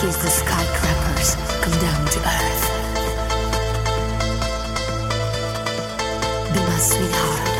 kiss the skyscrapers come down to earth. Be my sweetheart.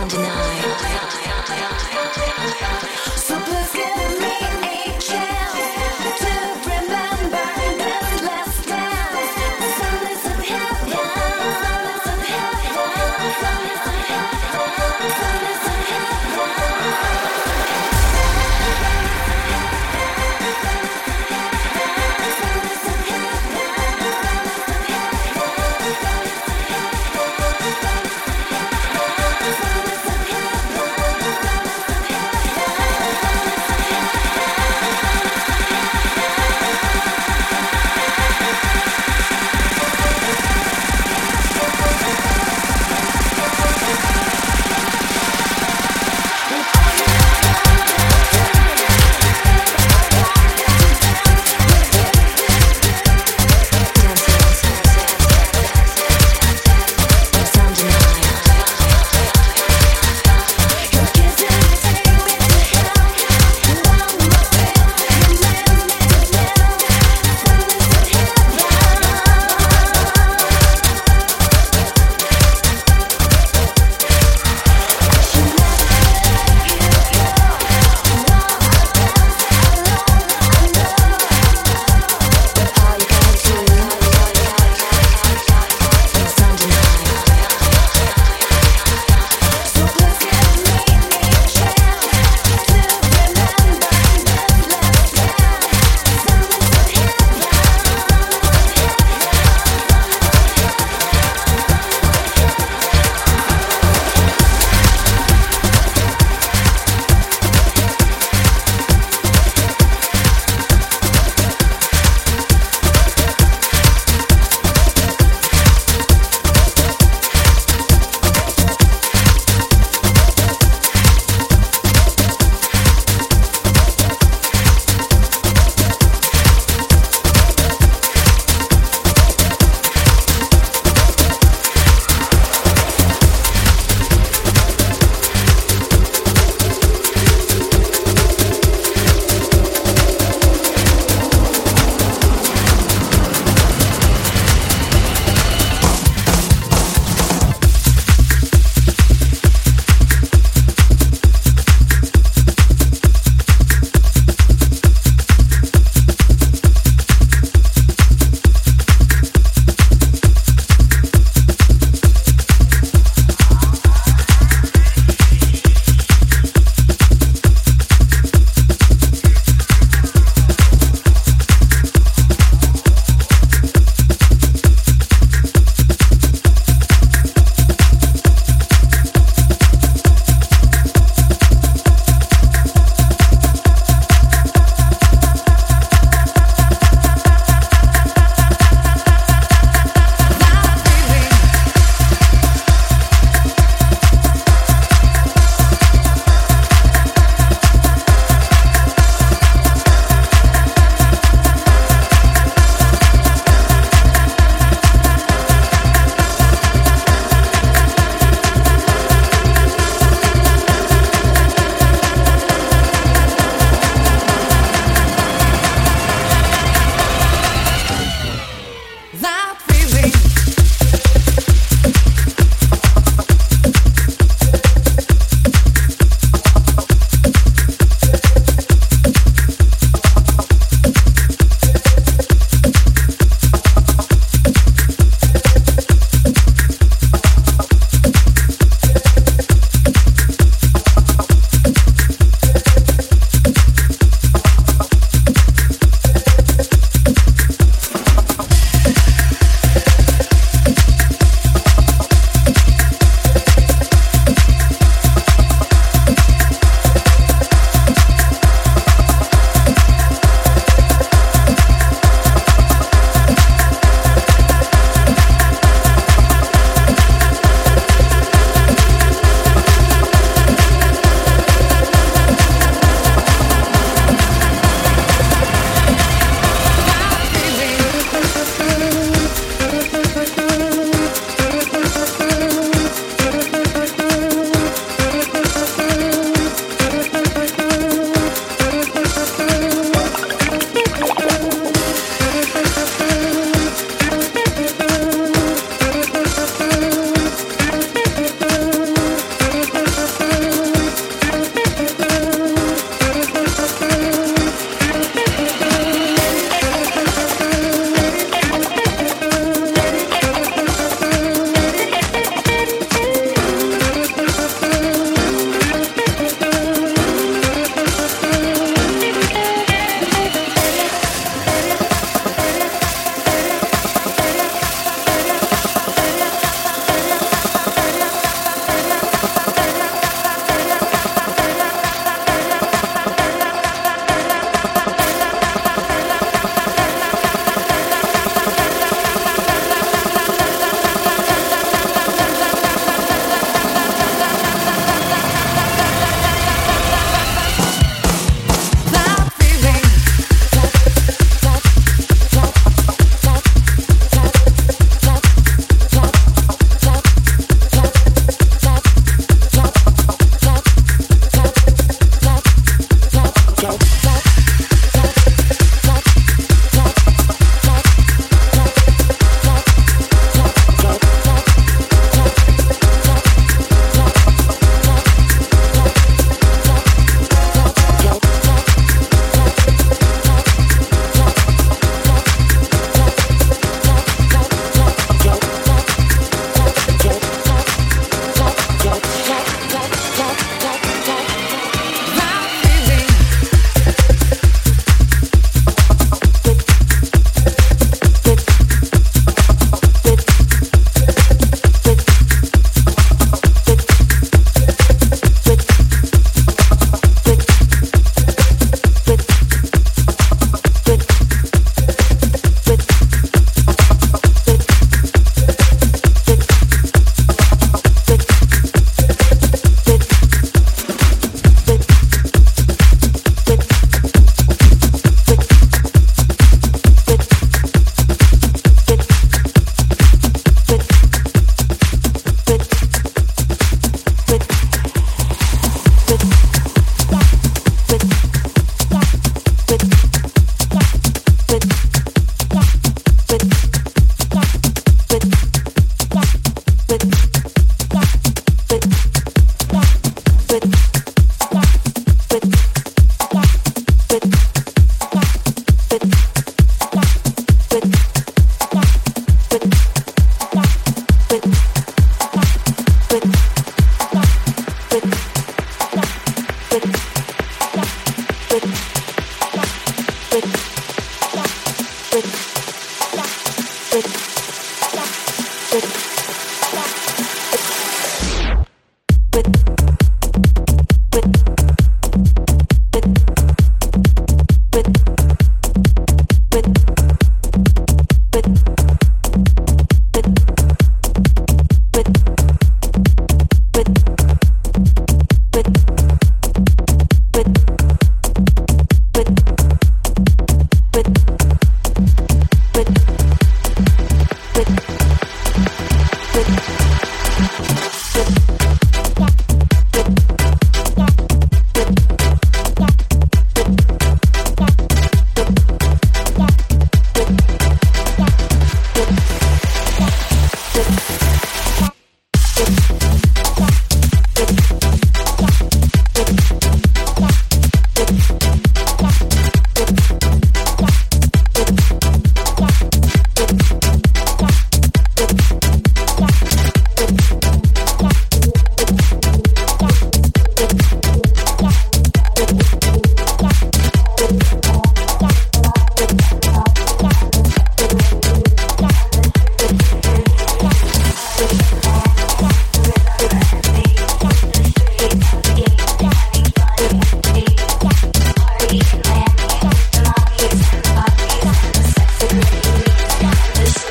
On the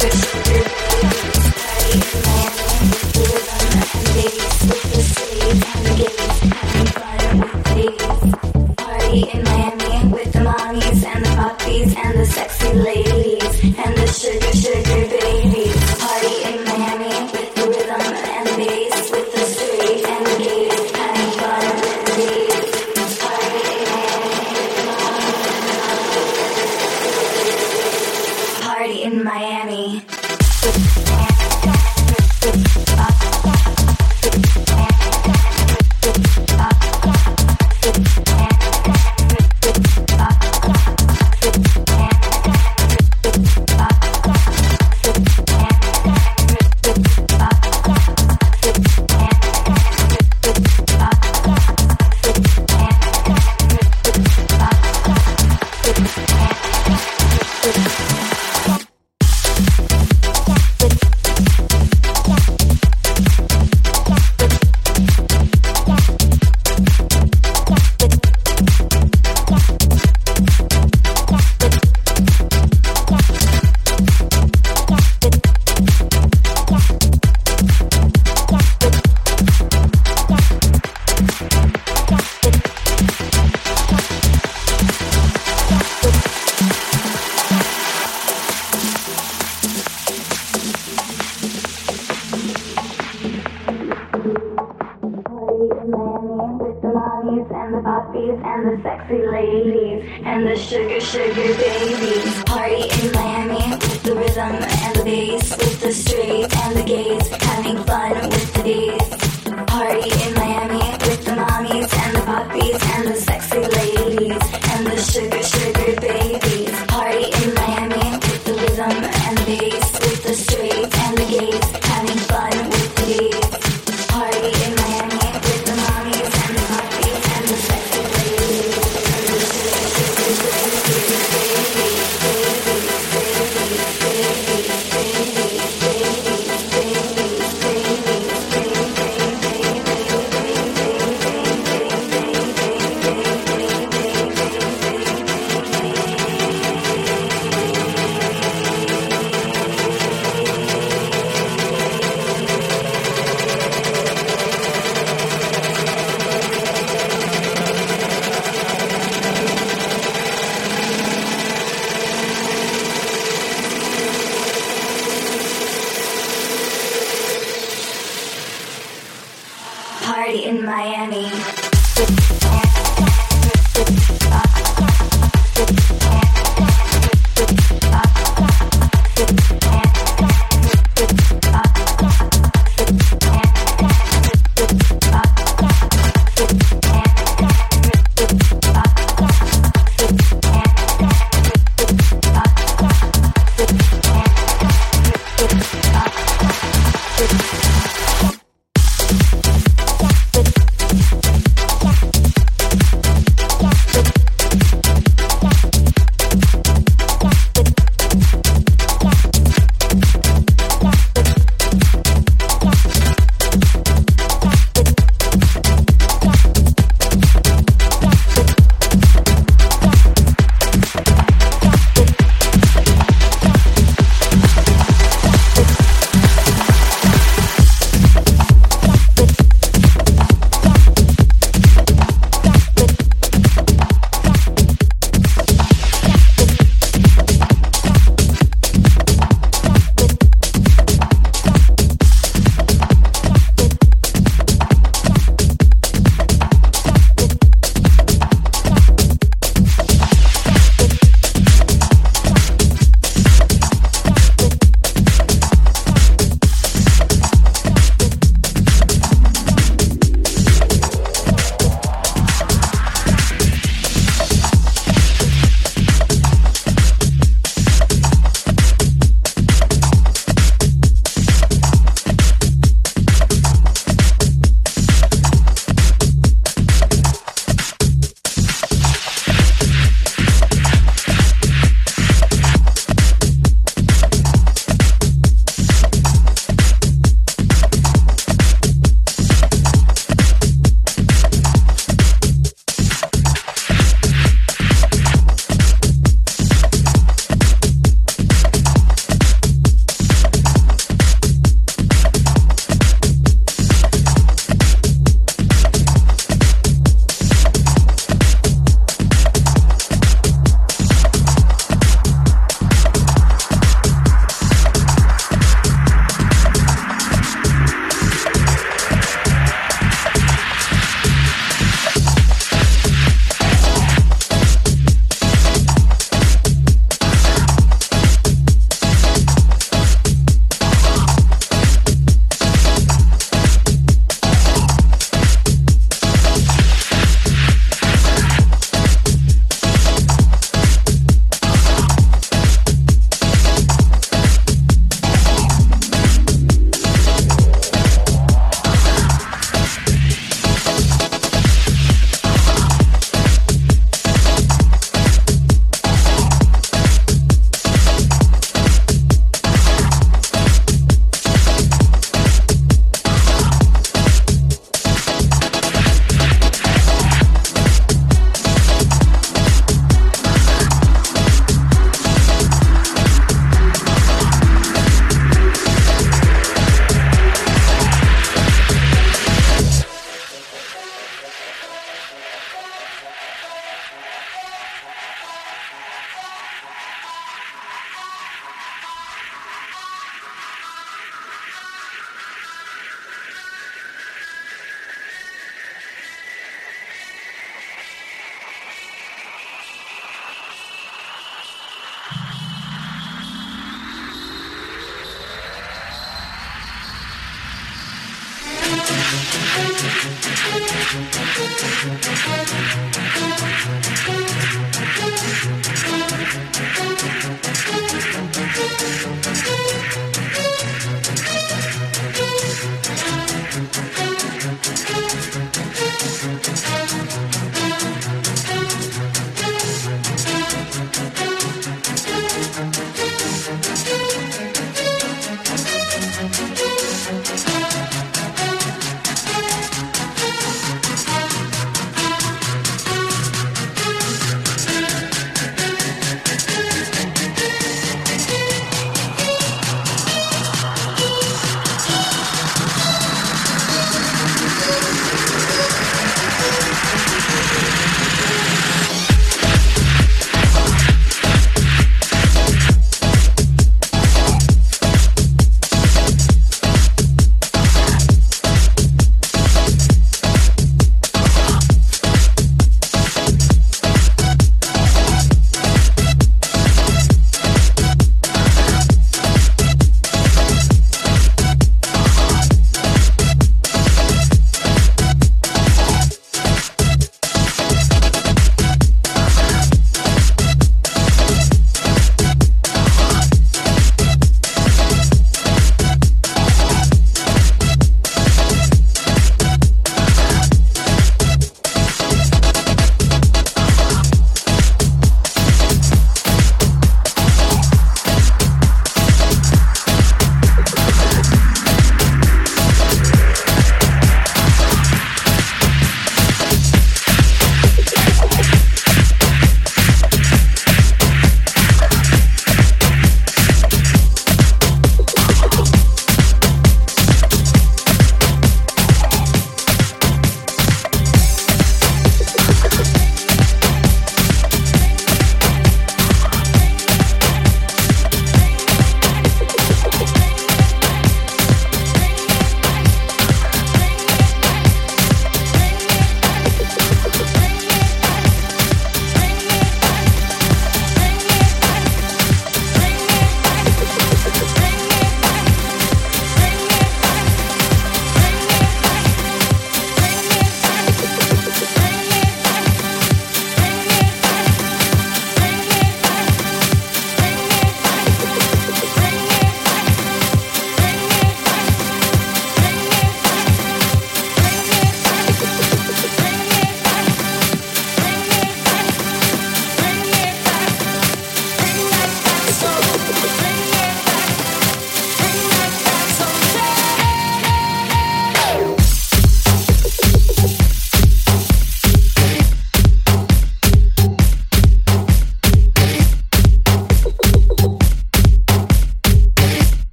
Thank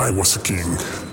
I was a king.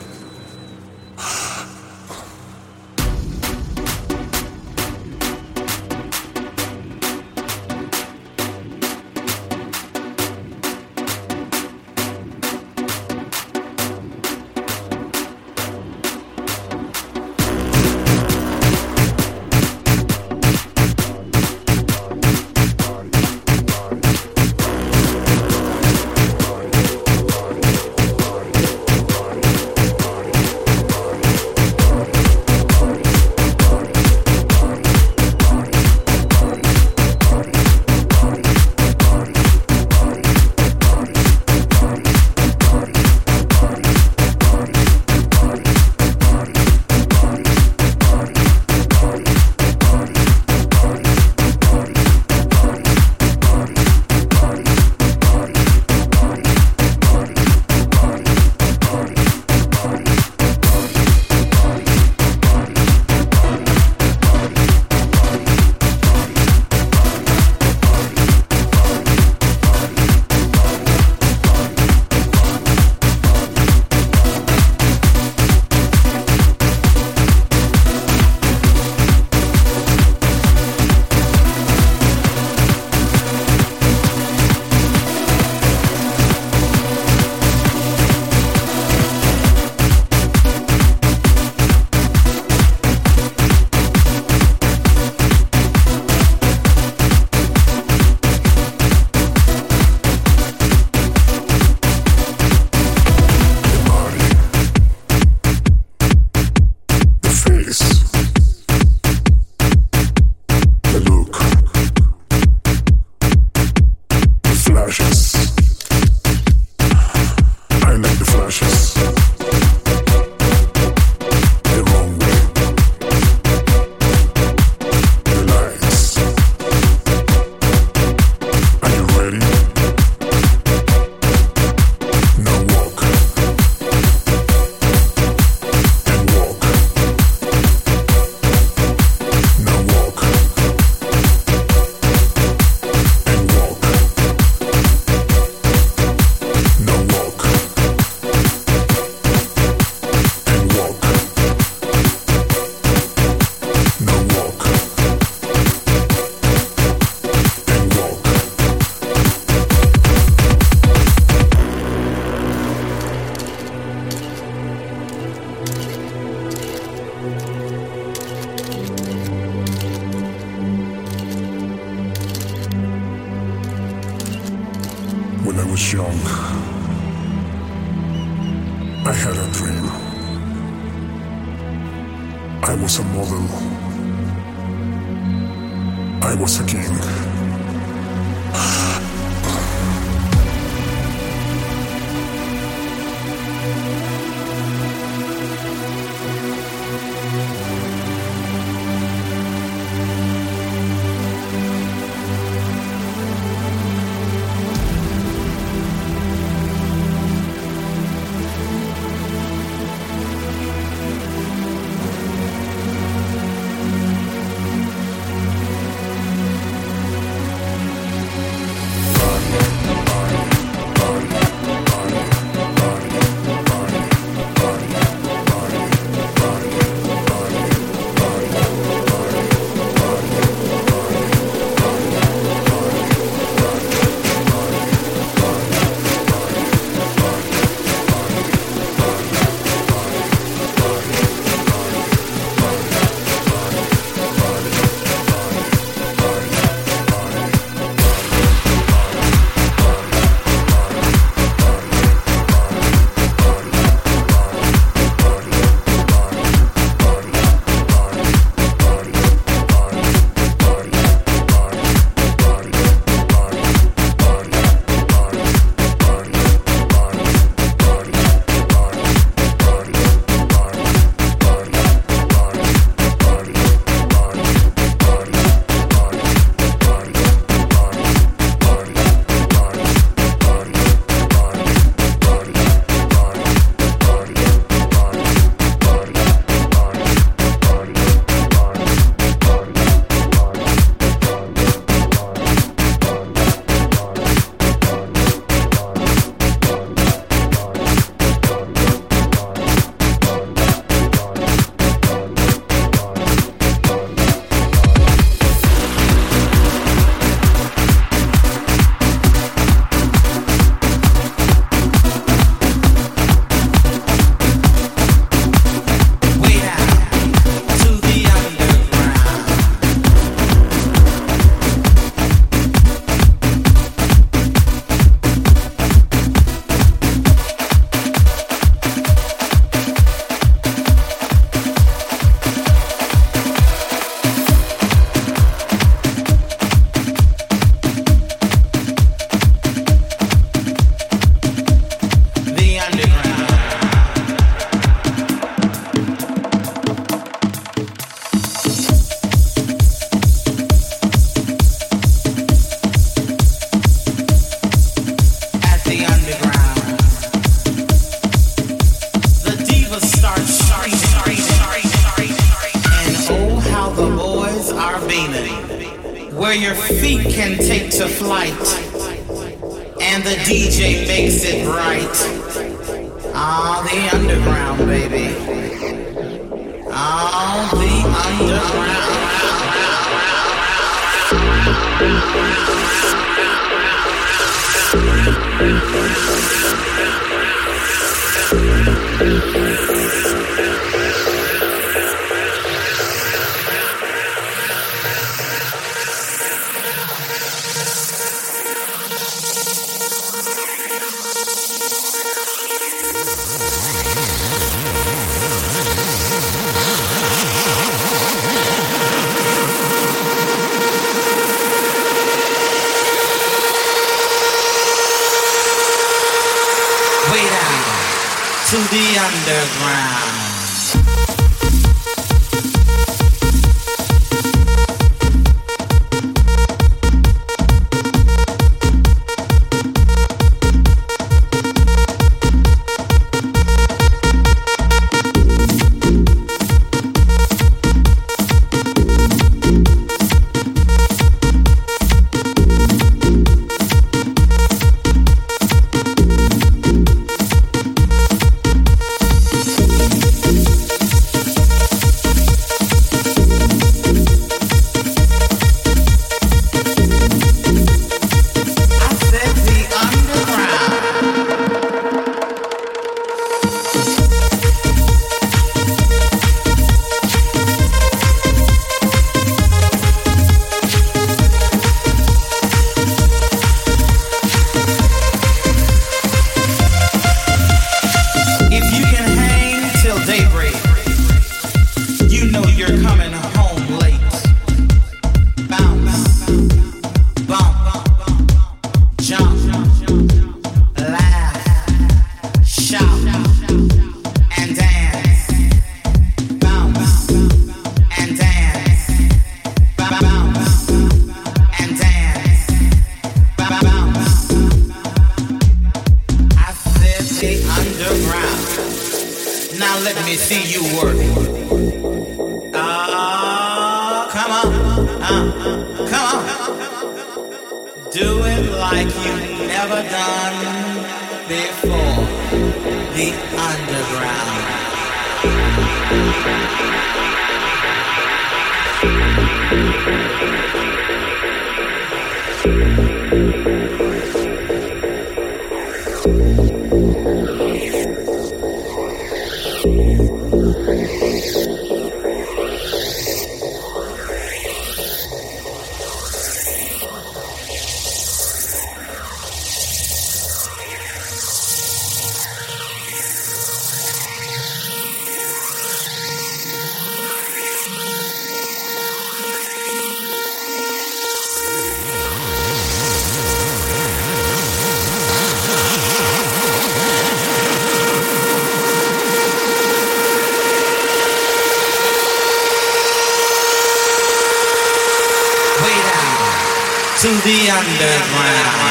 Underground.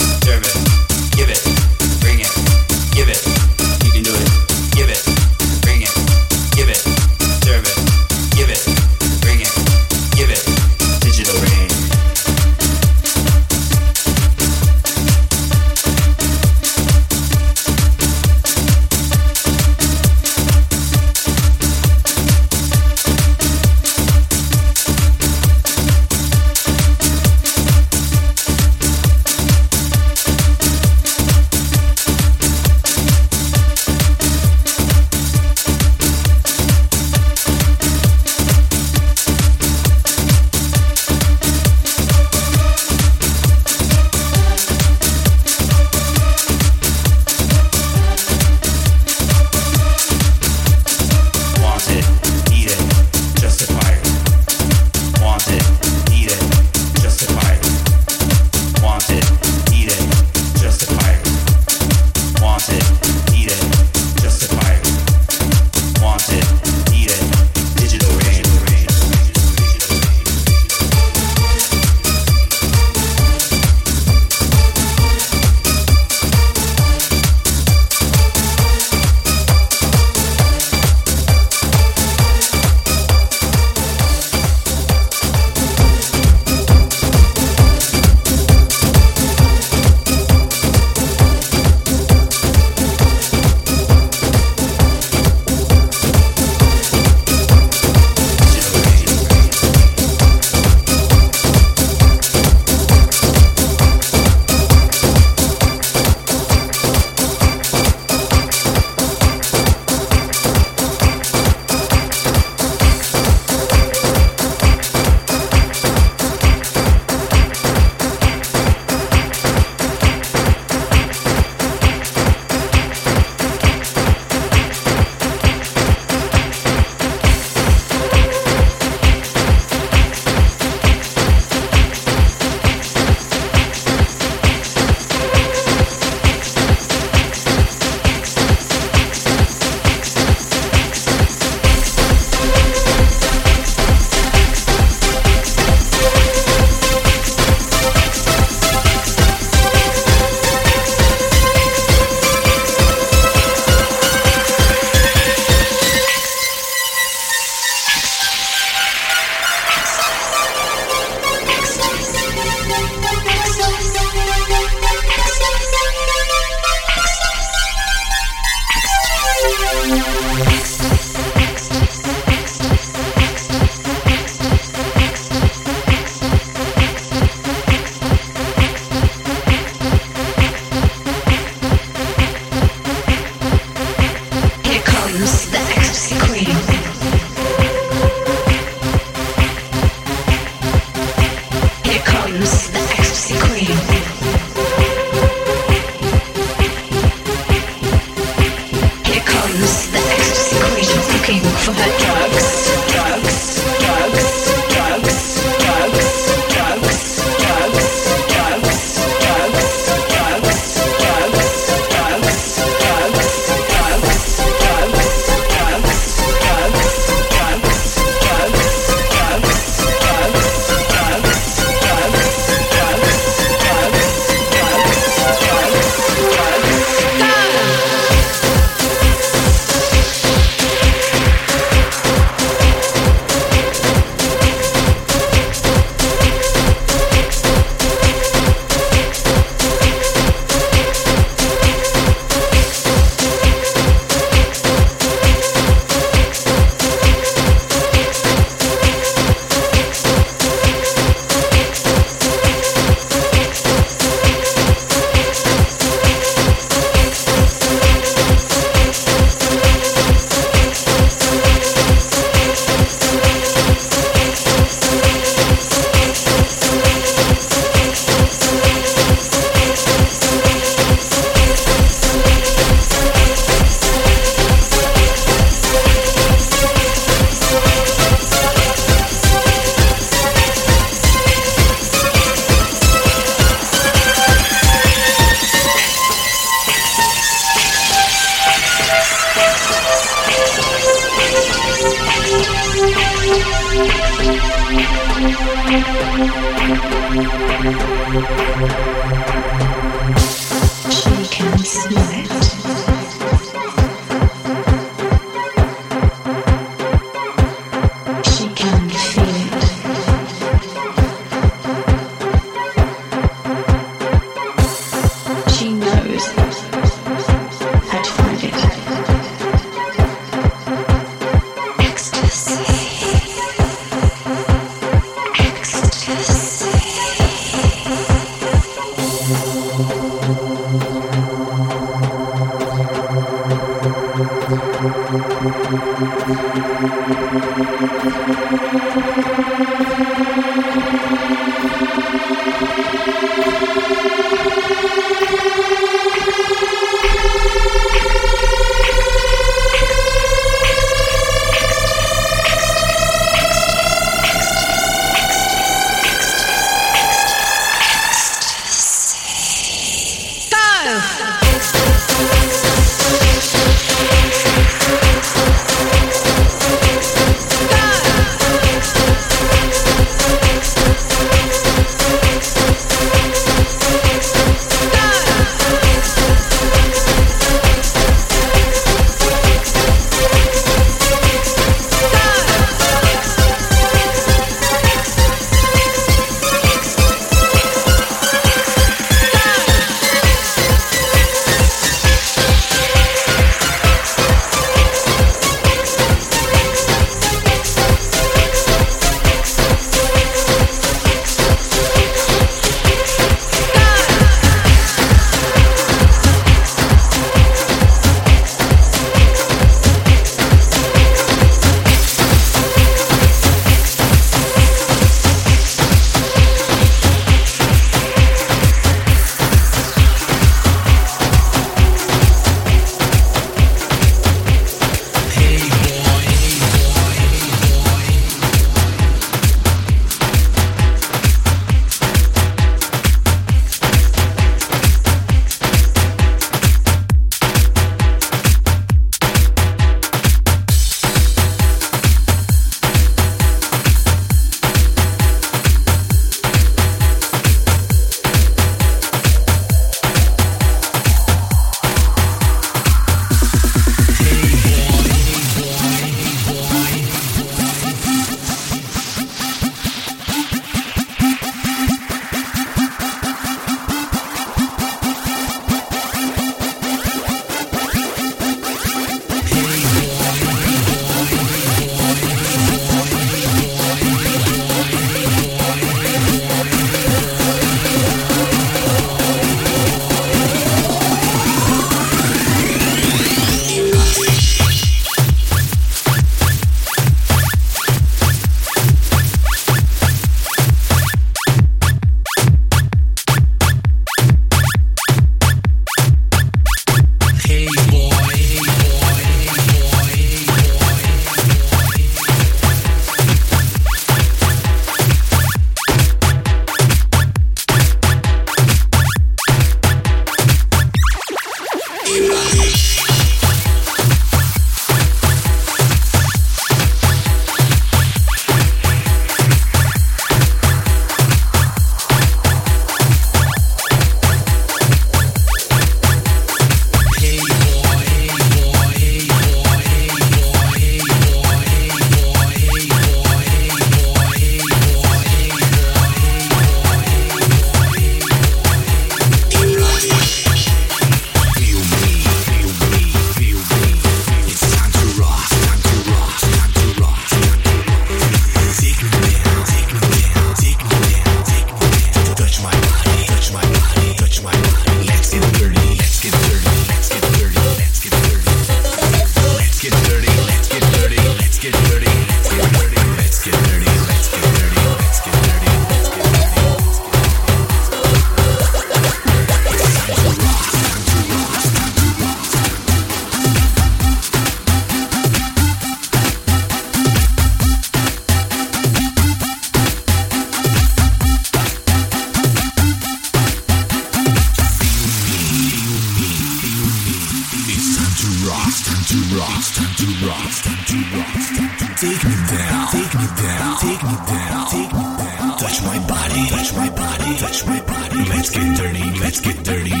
Dirty.